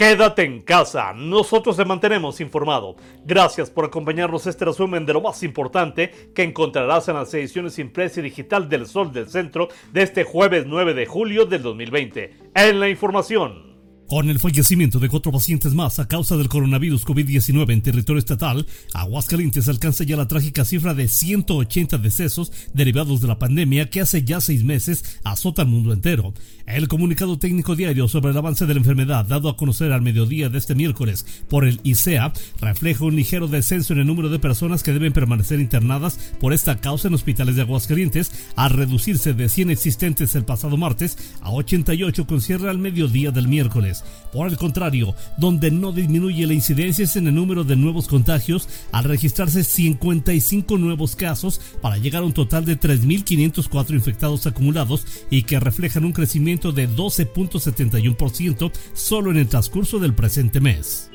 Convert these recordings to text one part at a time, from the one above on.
Quédate en casa, nosotros te mantenemos informado. Gracias por acompañarnos este resumen de lo más importante que encontrarás en las ediciones impresa y digital del Sol del Centro de este jueves 9 de julio del 2020. En la información. Con el fallecimiento de cuatro pacientes más a causa del coronavirus COVID-19 en territorio estatal, Aguascalientes alcanza ya la trágica cifra de 180 decesos derivados de la pandemia que hace ya seis meses azota al mundo entero. El comunicado técnico diario sobre el avance de la enfermedad dado a conocer al mediodía de este miércoles por el ICEA refleja un ligero descenso en el número de personas que deben permanecer internadas por esta causa en hospitales de Aguascalientes, al reducirse de 100 existentes el pasado martes a 88 con cierre al mediodía del miércoles. Por el contrario, donde no disminuye la incidencia es en el número de nuevos contagios, al registrarse 55 nuevos casos para llegar a un total de 3.504 infectados acumulados y que reflejan un crecimiento de 12.71% solo en el transcurso del presente mes.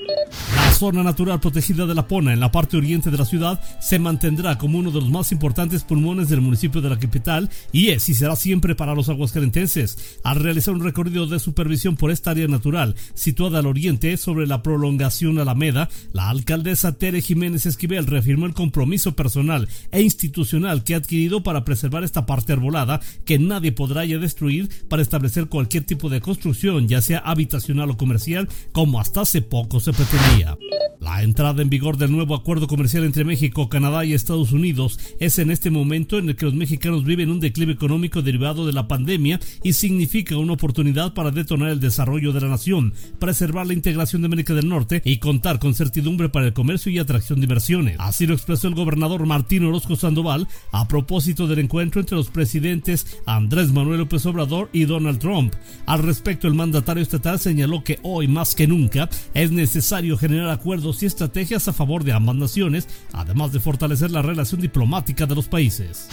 Zona natural protegida de La Pona, en la parte oriente de la ciudad, se mantendrá como uno de los más importantes pulmones del municipio de la capital y es y será siempre para los aguascalentenses. Al realizar un recorrido de supervisión por esta área natural, situada al oriente sobre la prolongación Alameda, la alcaldesa Tere Jiménez Esquivel reafirmó el compromiso personal e institucional que ha adquirido para preservar esta parte arbolada que nadie podrá ya destruir para establecer cualquier tipo de construcción, ya sea habitacional o comercial, como hasta hace poco se pretendía. La entrada en vigor del nuevo acuerdo comercial entre México, Canadá y Estados Unidos es en este momento en el que los mexicanos viven un declive económico derivado de la pandemia y significa una oportunidad para detonar el desarrollo de la nación, preservar la integración de América del Norte y contar con certidumbre para el comercio y atracción de inversiones. Así lo expresó el gobernador Martín Orozco Sandoval a propósito del encuentro entre los presidentes Andrés Manuel López Obrador y Donald Trump. Al respecto, el mandatario estatal señaló que hoy más que nunca es necesario generar acuerdos y estrategias a favor de ambas naciones, además de fortalecer la relación diplomática de los países.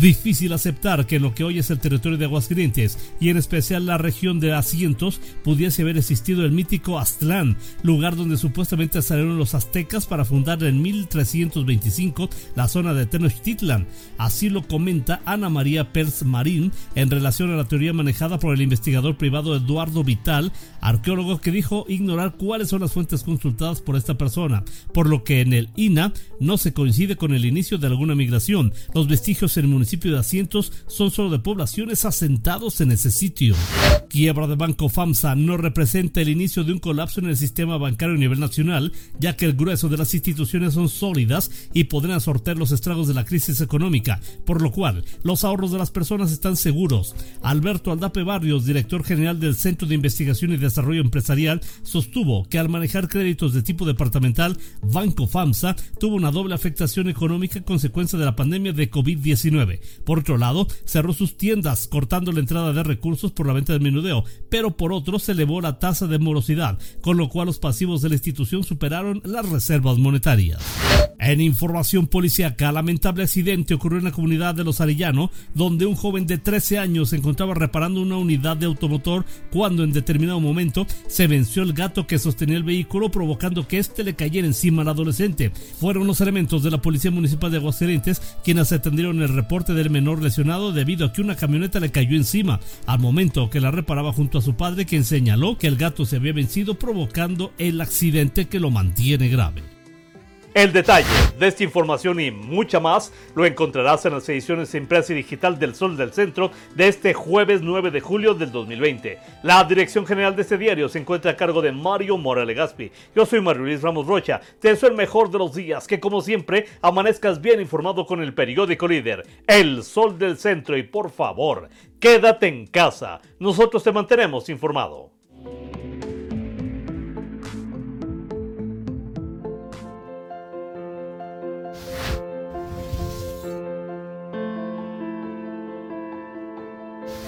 Difícil aceptar que en lo que hoy es el territorio de Aguascalientes y en especial la región de Asientos pudiese haber existido el mítico Aztlán, lugar donde supuestamente salieron los aztecas para fundar en 1325 la zona de Tenochtitlan. Así lo comenta Ana María Pers Marín en relación a la teoría manejada por el investigador privado Eduardo Vital, arqueólogo que dijo ignorar cuáles son las fuentes consultadas por esta persona, por lo que en el INA no se coincide con el inicio de alguna migración. Los vestigios en el municipio de Asientos son solo de poblaciones asentados en ese sitio. Quiebra de Banco FAMSA no representa el inicio de un colapso en el sistema bancario a nivel nacional, ya que el grueso de las instituciones son sólidas y podrán sortear los estragos de la crisis económica, por lo cual los ahorros de las personas están seguros. Alberto Aldape Barrios, director general del Centro de Investigación y Desarrollo Empresarial, sostuvo que al manejar créditos de tipo departamental, Banco FAMSA tuvo una doble afectación económica a consecuencia de la pandemia de COVID-19. Por otro lado, cerró sus tiendas, cortando la entrada de recursos por la venta del menudeo, pero por otro se elevó la tasa de morosidad, con lo cual los pasivos de la institución superaron las reservas monetarias. En información policíaca, lamentable accidente ocurrió en la comunidad de Los Arellano, donde un joven de 13 años se encontraba reparando una unidad de automotor cuando en determinado momento se venció el gato que sostenía el vehículo provocando que éste le cayera encima al adolescente. Fueron los elementos de la Policía Municipal de Aguascalientes quienes atendieron el reporte del menor lesionado debido a que una camioneta le cayó encima al momento que la reparaba junto a su padre quien señaló que el gato se había vencido provocando el accidente que lo mantiene grave. El detalle de esta información y mucha más lo encontrarás en las ediciones impresa y digital del Sol del Centro de este jueves 9 de julio del 2020. La dirección general de este diario se encuentra a cargo de Mario Morales Gaspi. Yo soy Mario Luis Ramos Rocha. Te deseo el mejor de los días, que como siempre amanezcas bien informado con el periódico líder, El Sol del Centro. Y por favor, quédate en casa. Nosotros te mantenemos informado.